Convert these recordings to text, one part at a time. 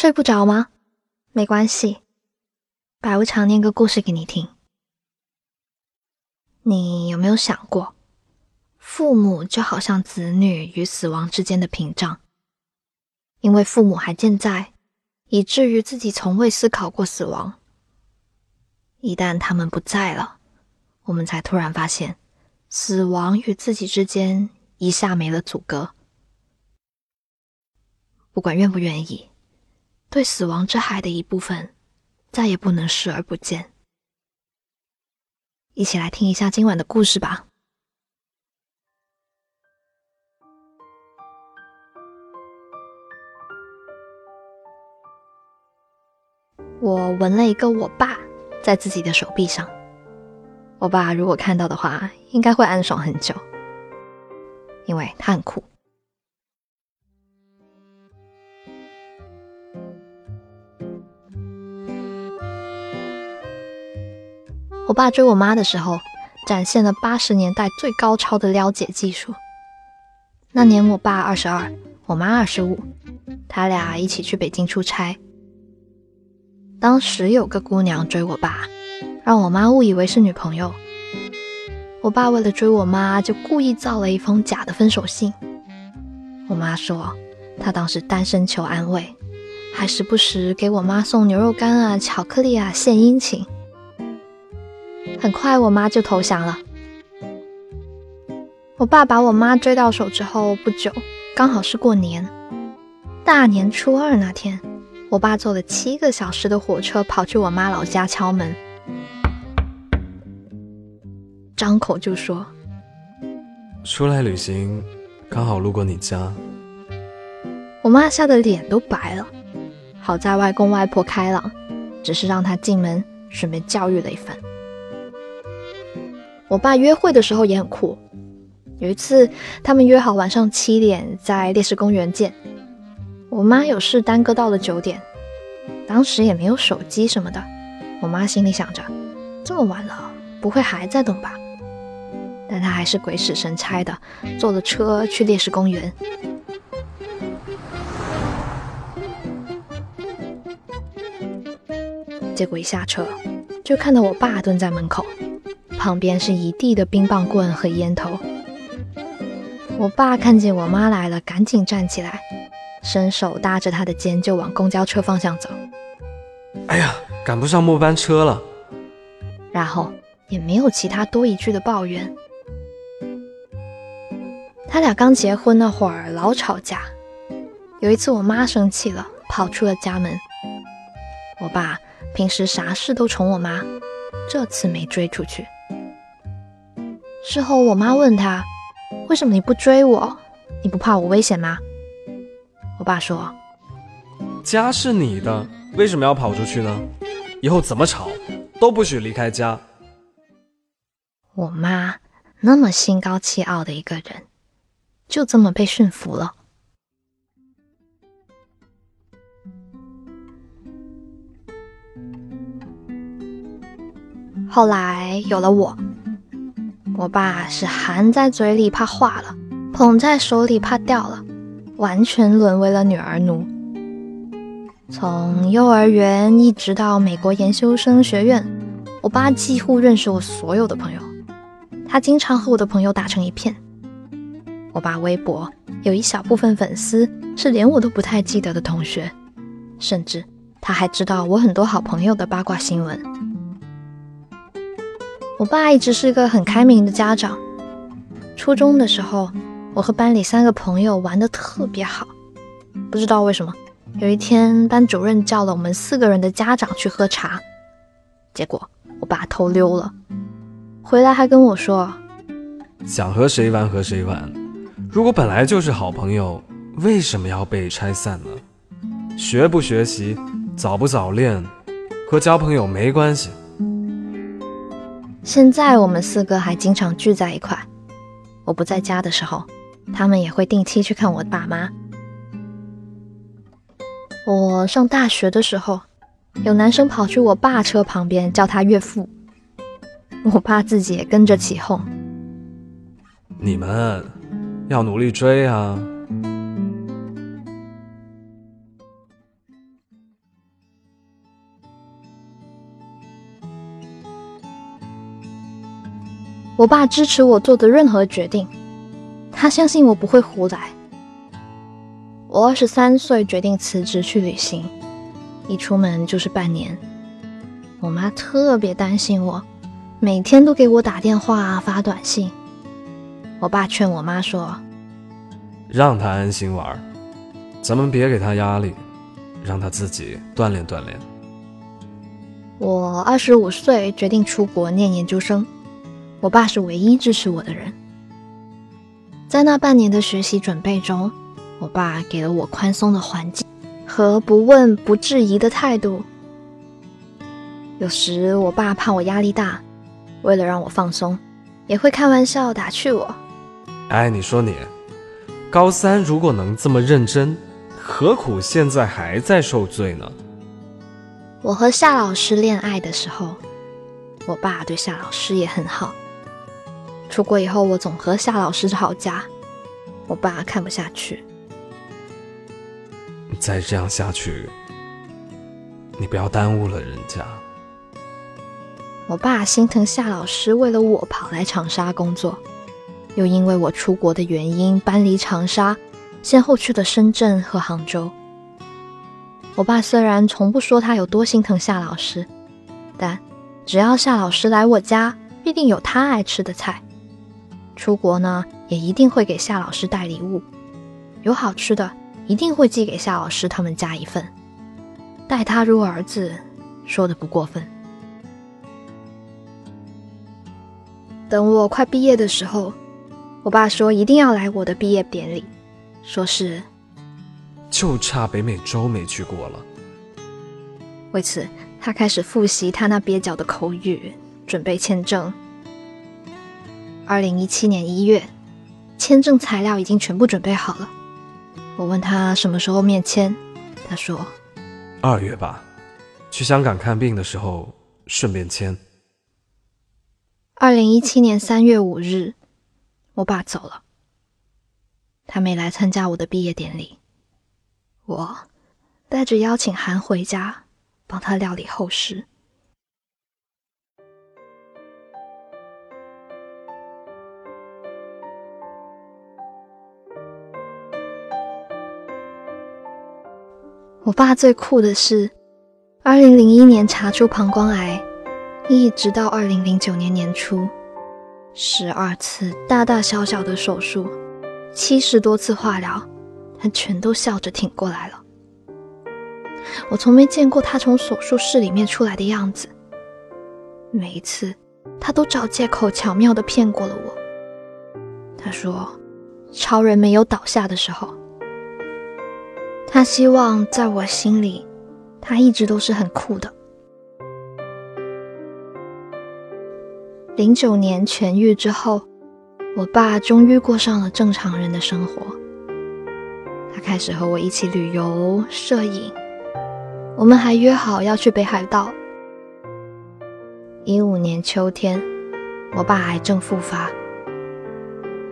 睡不着吗？没关系，百无常念个故事给你听。你有没有想过，父母就好像子女与死亡之间的屏障？因为父母还健在，以至于自己从未思考过死亡。一旦他们不在了，我们才突然发现，死亡与自己之间一下没了阻隔。不管愿不愿意。对死亡之海的一部分，再也不能视而不见。一起来听一下今晚的故事吧。我纹了一个我爸在自己的手臂上。我爸如果看到的话，应该会暗爽很久，因为他很酷。我爸追我妈的时候，展现了八十年代最高超的撩姐技术。那年我爸二十二，我妈二十五，他俩一起去北京出差。当时有个姑娘追我爸，让我妈误以为是女朋友。我爸为了追我妈，就故意造了一封假的分手信。我妈说，他当时单身求安慰，还时不时给我妈送牛肉干啊、巧克力啊献殷勤。很快，我妈就投降了。我爸把我妈追到手之后不久，刚好是过年，大年初二那天，我爸坐了七个小时的火车跑去我妈老家敲门，张口就说：“出来旅行，刚好路过你家。”我妈吓得脸都白了，好在外公外婆开朗，只是让她进门，顺便教育了一番。我爸约会的时候也很酷。有一次，他们约好晚上七点在烈士公园见。我妈有事耽搁到了九点，当时也没有手机什么的。我妈心里想着，这么晚了，不会还在等吧？但她还是鬼使神差的坐了车去烈士公园。结果一下车，就看到我爸蹲在门口。旁边是一地的冰棒棍和烟头。我爸看见我妈来了，赶紧站起来，伸手搭着她的肩就往公交车方向走。哎呀，赶不上末班车了。然后也没有其他多一句的抱怨。他俩刚结婚那会儿老吵架。有一次我妈生气了，跑出了家门。我爸平时啥事都宠我妈，这次没追出去。事后，我妈问他：“为什么你不追我？你不怕我危险吗？”我爸说：“家是你的，为什么要跑出去呢？以后怎么吵都不许离开家。”我妈那么心高气傲的一个人，就这么被驯服了。后来有了我。我爸是含在嘴里怕化了，捧在手里怕掉了，完全沦为了女儿奴。从幼儿园一直到美国研究生学院，我爸几乎认识我所有的朋友，他经常和我的朋友打成一片。我爸微博有一小部分粉丝是连我都不太记得的同学，甚至他还知道我很多好朋友的八卦新闻。我爸一直是个很开明的家长。初中的时候，我和班里三个朋友玩的特别好，不知道为什么，有一天班主任叫了我们四个人的家长去喝茶，结果我爸偷溜了，回来还跟我说：“想和谁玩和谁玩，如果本来就是好朋友，为什么要被拆散呢？学不学习，早不早恋，和交朋友没关系。”现在我们四个还经常聚在一块。我不在家的时候，他们也会定期去看我爸妈。我上大学的时候，有男生跑去我爸车旁边叫他岳父，我爸自己也跟着起哄。你们要努力追啊！我爸支持我做的任何决定，他相信我不会胡来。我二十三岁决定辞职去旅行，一出门就是半年。我妈特别担心我，每天都给我打电话发短信。我爸劝我妈说：“让他安心玩，咱们别给他压力，让他自己锻炼锻炼。”我二十五岁决定出国念研究生，我爸是唯一支持我的人。在那半年的学习准备中，我爸给了我宽松的环境和不问不质疑的态度。有时我爸怕我压力大，为了让我放松，也会开玩笑打趣我。哎，你说你，高三如果能这么认真，何苦现在还在受罪呢？我和夏老师恋爱的时候，我爸对夏老师也很好。出国以后，我总和夏老师吵架，我爸看不下去。再这样下去，你不要耽误了人家。我爸心疼夏老师为了我跑来长沙工作，又因为我出国的原因搬离长沙，先后去了深圳和杭州。我爸虽然从不说他有多心疼夏老师，但只要夏老师来我家，必定有他爱吃的菜。出国呢，也一定会给夏老师带礼物，有好吃的一定会寄给夏老师他们家一份，待他如儿子，说的不过分。等我快毕业的时候，我爸说一定要来我的毕业典礼，说是就差北美洲没去过了。为此，他开始复习他那蹩脚的口语，准备签证。二零一七年一月，签证材料已经全部准备好了。我问他什么时候面签，他说二月吧，去香港看病的时候顺便签。二零一七年三月五日，我爸走了，他没来参加我的毕业典礼。我带着邀请函回家，帮他料理后事。我爸最酷的是，二零零一年查出膀胱癌。一直到二零零九年年初，十二次大大小小的手术，七十多次化疗，他全都笑着挺过来了。我从没见过他从手术室里面出来的样子。每一次，他都找借口巧妙地骗过了我。他说：“超人没有倒下的时候。”他希望在我心里，他一直都是很酷的。零九年痊愈之后，我爸终于过上了正常人的生活。他开始和我一起旅游、摄影，我们还约好要去北海道。一五年秋天，我爸癌症复发。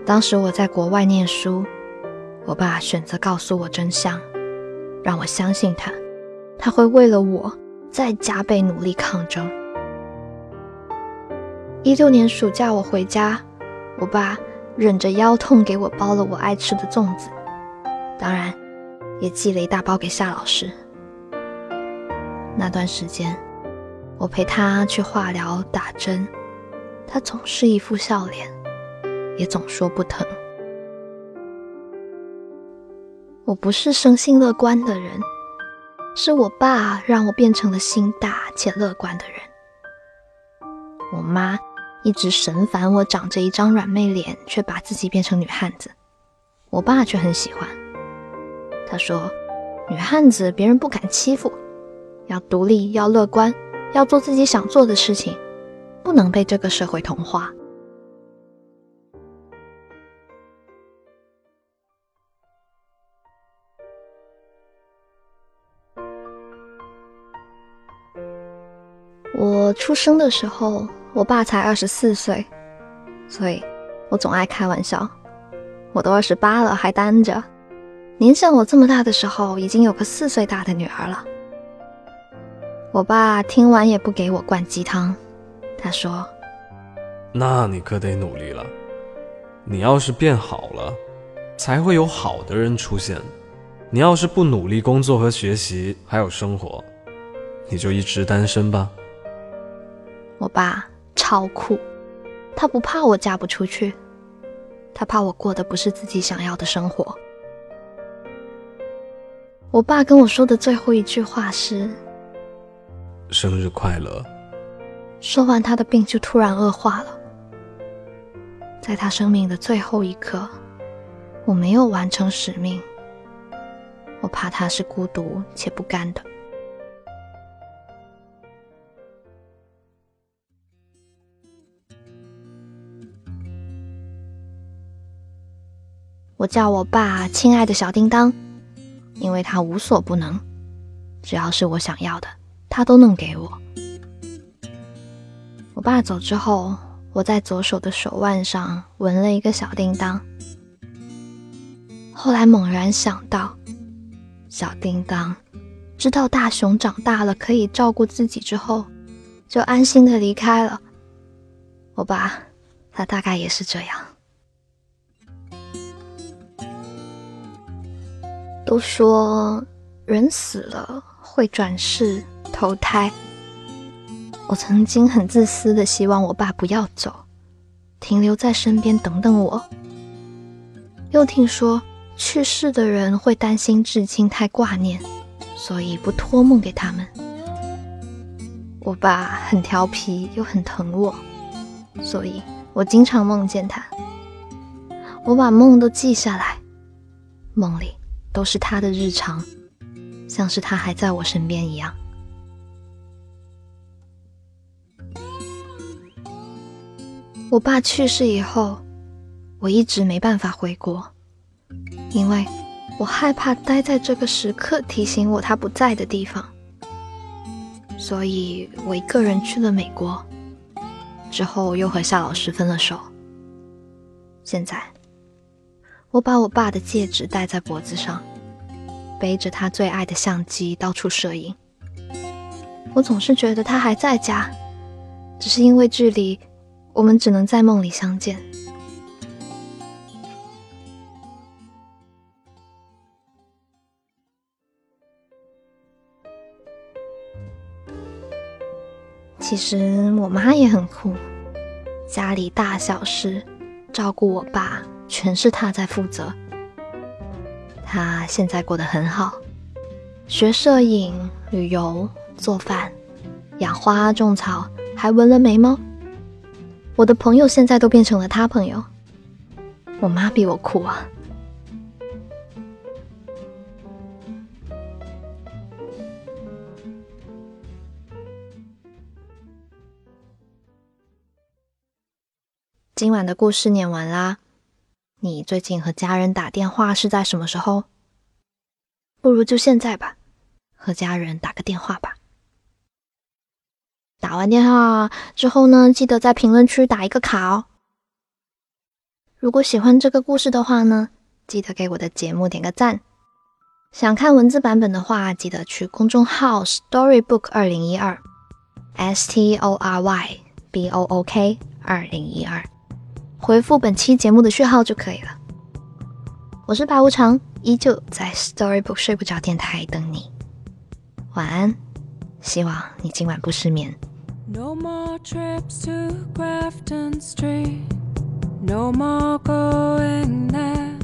当时我在国外念书，我爸选择告诉我真相，让我相信他，他会为了我再加倍努力抗争。一六年暑假，我回家，我爸忍着腰痛给我包了我爱吃的粽子，当然也寄了一大包给夏老师。那段时间，我陪他去化疗打针，他总是一副笑脸，也总说不疼。我不是生性乐观的人，是我爸让我变成了心大且乐观的人。我妈。一直神烦我长着一张软妹脸，却把自己变成女汉子。我爸却很喜欢。他说：“女汉子别人不敢欺负，要独立，要乐观，要做自己想做的事情，不能被这个社会同化。”我出生的时候。我爸才二十四岁，所以我总爱开玩笑。我都二十八了，还单着。您像我这么大的时候，已经有个四岁大的女儿了。我爸听完也不给我灌鸡汤，他说：“那你可得努力了。你要是变好了，才会有好的人出现。你要是不努力工作和学习，还有生活，你就一直单身吧。我爸超酷，他不怕我嫁不出去，他怕我过的不是自己想要的生活。我爸跟我说的最后一句话是：“生日快乐。”说完，他的病就突然恶化了。在他生命的最后一刻，我没有完成使命。我怕他是孤独且不甘的。我叫我爸“亲爱的小叮当”，因为他无所不能，只要是我想要的，他都能给我。我爸走之后，我在左手的手腕上纹了一个小叮当。后来猛然想到。小叮当知道大熊长大了可以照顾自己之后，就安心的离开了。我爸，他大概也是这样。都说人死了会转世投胎，我曾经很自私的希望我爸不要走，停留在身边等等我。又听说。去世的人会担心至亲太挂念，所以不托梦给他们。我爸很调皮又很疼我，所以我经常梦见他。我把梦都记下来，梦里都是他的日常，像是他还在我身边一样。我爸去世以后，我一直没办法回国。因为我害怕待在这个时刻提醒我他不在的地方，所以我一个人去了美国，之后又和夏老师分了手。现在，我把我爸的戒指戴在脖子上，背着他最爱的相机到处摄影。我总是觉得他还在家，只是因为距离，我们只能在梦里相见。其实我妈也很酷，家里大小事，照顾我爸全是他在负责。他现在过得很好，学摄影、旅游、做饭、养花、种草，还纹了眉毛。我的朋友现在都变成了他朋友。我妈比我酷啊！今晚的故事念完啦。你最近和家人打电话是在什么时候？不如就现在吧，和家人打个电话吧。打完电话之后呢，记得在评论区打一个卡哦。如果喜欢这个故事的话呢，记得给我的节目点个赞。想看文字版本的话，记得去公众号 Storybook 二零一二，S T O R Y B O O K 二零一二。回复本期节目的序号就可以了。我是白无常，依旧在 Storybook 睡不着电台等你。晚安，希望你今晚不失眠。No more trips to Grafton Street. No more going there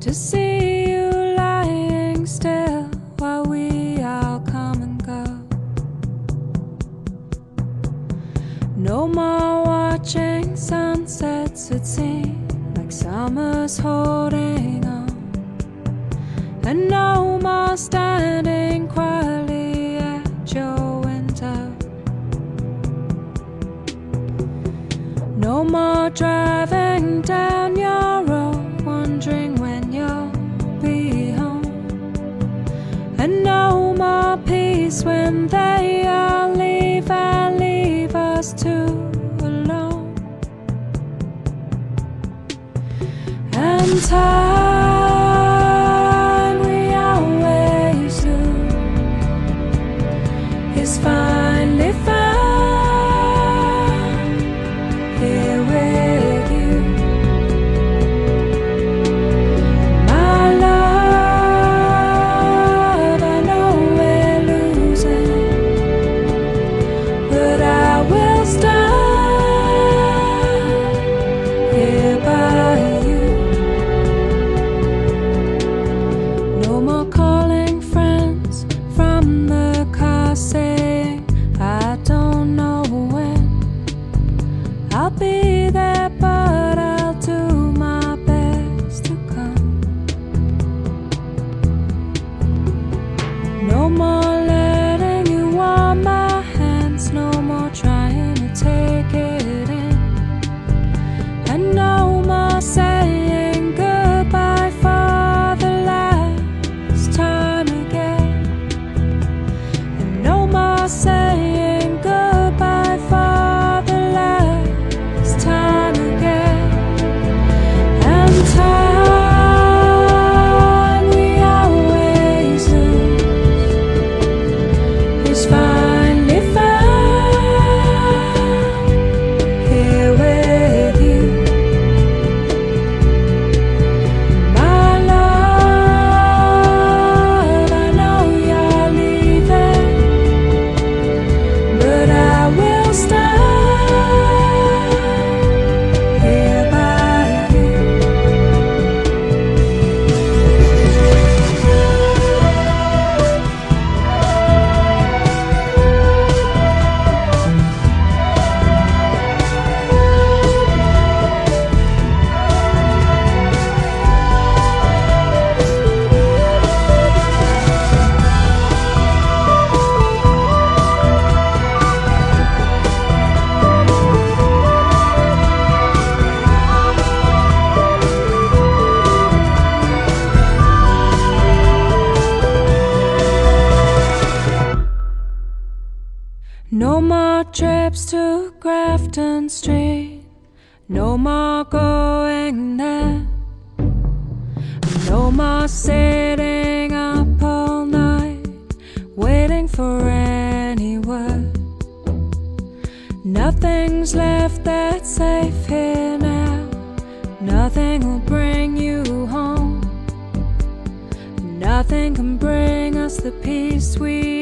to see summer's holding on. And no more standing quietly at your window. No more driving down your road, wondering when you'll be home. And no more peace when they all leave and leave us two. Time no more going there. No more sitting up all night, waiting for any word. Nothing's left that's safe here now. Nothing will bring you home. Nothing can bring us the peace we